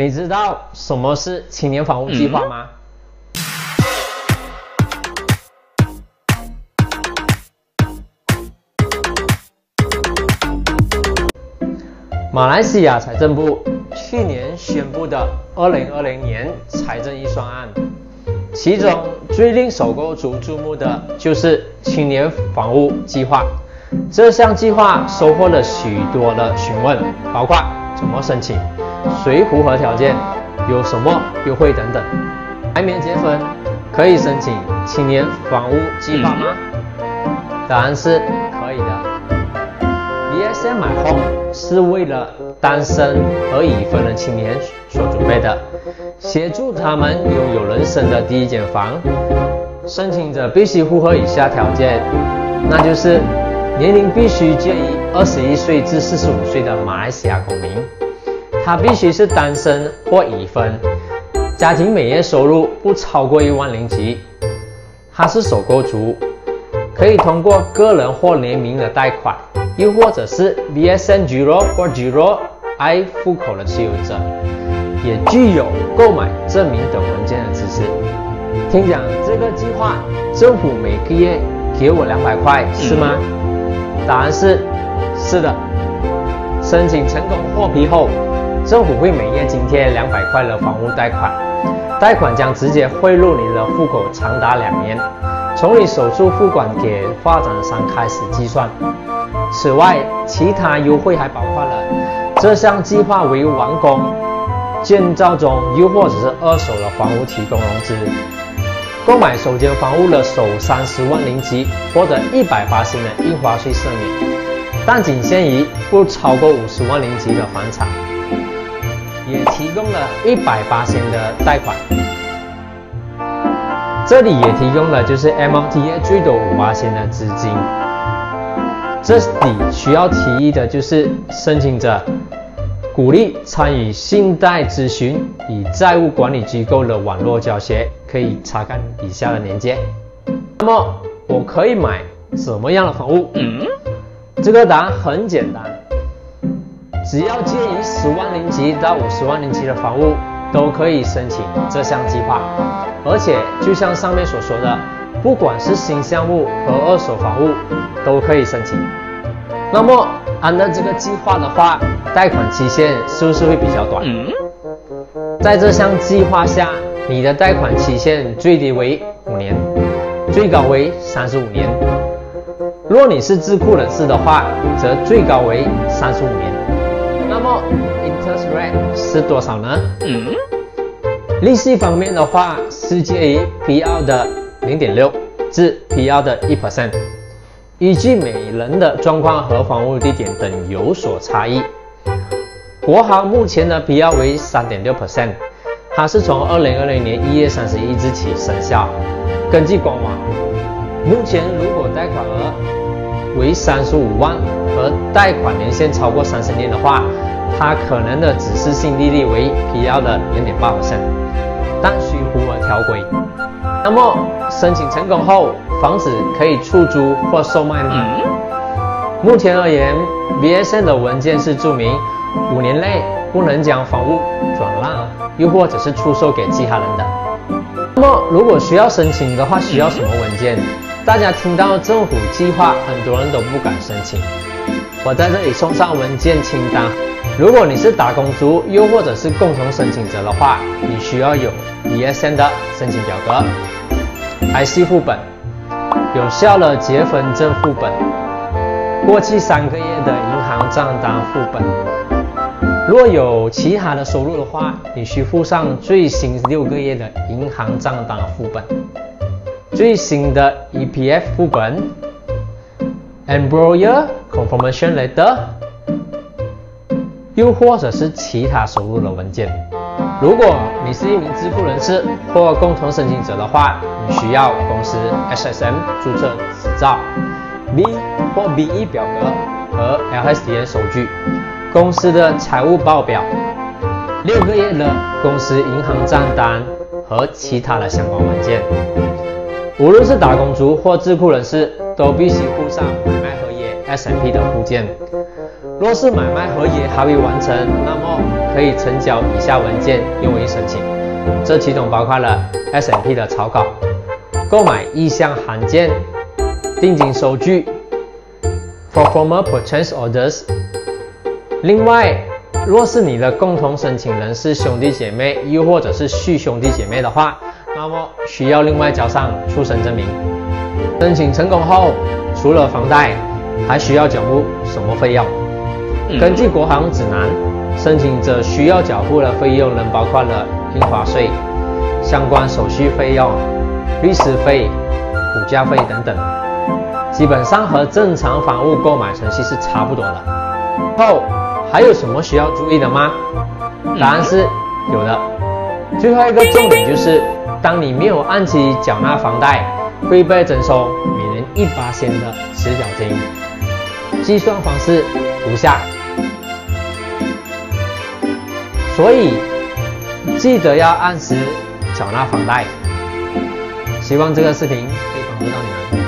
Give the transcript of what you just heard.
你知道什么是青年房屋计划吗？马来西亚财政部去年宣布的二零二零年财政预算案，其中最令首购族注目的就是青年房屋计划。这项计划收获了许多的询问，包括怎么申请、谁符合条件、有什么优惠等等。还没结婚可以申请青年房屋计划吗？答案是可以的。BSM 买 home 是为了单身和已婚的青年所准备的，协助他们拥有人生的第一间房。申请者必须符合以下条件，那就是年龄必须介于二十一岁至四十五岁的马来西亚公民，他必须是单身或已婚，家庭每月收入不超过一万零吉，他是首购族，可以通过个人或联名的贷款。又或者是 BSN Zero 或 Zero I 户口的持有者，也具有购买证明等文件的资质。听讲这个计划，政府每个月给我两百块，是吗？答案是是的。申请成功获批后，政府会每月津贴两百块的房屋贷款，贷款将直接汇入你的户口，长达两年，从你首次付款给发展商开始计算。此外，其他优惠还包括了这项计划为完工、建造中又或者是二手的房屋提供融资，购买首间房屋的首三十万零吉获得一百八十的印花税赦免，但仅限于不超过五十万零吉的房产，也提供了一百八千的贷款。这里也提供了就是 MRTA 最多五八千的资金。这里需要提议的就是申请者鼓励参与信贷咨询与债务管理机构的网络教学，可以查看以下的链接。那么我可以买什么样的房屋？这个答案很简单，只要介于十万零级到五十万零级的房屋都可以申请这项计划，而且就像上面所说的。不管是新项目和二手房屋都可以申请。那么按照这个计划的话，贷款期限是不是会比较短？在这项计划下，你的贷款期限最低为五年，最高为三十五年。若你是智库人士的话，则最高为三十五年。那么 interest rate 是多少呢？嗯利息方面的话，是介于 P R 的。零点六至 P.R. 的一 percent，依据每人的状况和房屋地点等有所差异。国行目前的 P.R. 为三点六 percent，它是从二零二零年一月三十一日起生效。根据官网，目前如果贷款额为三十五万而贷款年限超过三十年的话，它可能的指示性利率为 PL 的零点八 percent，但需符合条规。那么申请成功后，房子可以出租或售卖吗？目前而言，BSN 的文件是注明五年内不能将房屋转让，又或者是出售给其他人的。那么如果需要申请的话，需要什么文件？大家听到政府计划，很多人都不敢申请。我在这里送上文件清单。如果你是打工族，又或者是共同申请者的话，你需要有 ESN 的申请表格、IC 副本、有效的结婚证副本、过去三个月的银行账单副本。若有其他的收入的话，你需附上最新六个月的银行账单副本、最新的 EPF 副本、Employer Confirmation Letter。又或者是其他收入的文件。如果你是一名支付人士或共同申请者的话，你需要公司 SSM 注册执照、B 或 BE 表格和 LSDA 收据、公司的财务报表、六个月的公司银行账单和其他的相关文件。无论是打工族或智库人士，都必须附上买卖合约 SMP 的附件。若是买卖合约还未完成，那么可以成交以下文件用于申请。这其中包括了 S&P 的草稿、购买意向函件、定金收据、For former purchase orders。另外，若是你的共同申请人是兄弟姐妹，又或者是续兄弟姐妹的话，那么需要另外交上出生证明。申请成功后，除了房贷，还需要缴付什么费用？根据国行指南，申请者需要缴付的费用仍包括了印花税、相关手续费用、律师费、补价费等等，基本上和正常房屋购买程序是差不多的。后还有什么需要注意的吗？答案是有的。最后一个重点就是，当你没有按期缴纳房贷，会被征收每年一八千的迟缴金。计算方式如下。所以记得要按时缴纳房贷。希望这个视频可以帮助到你们。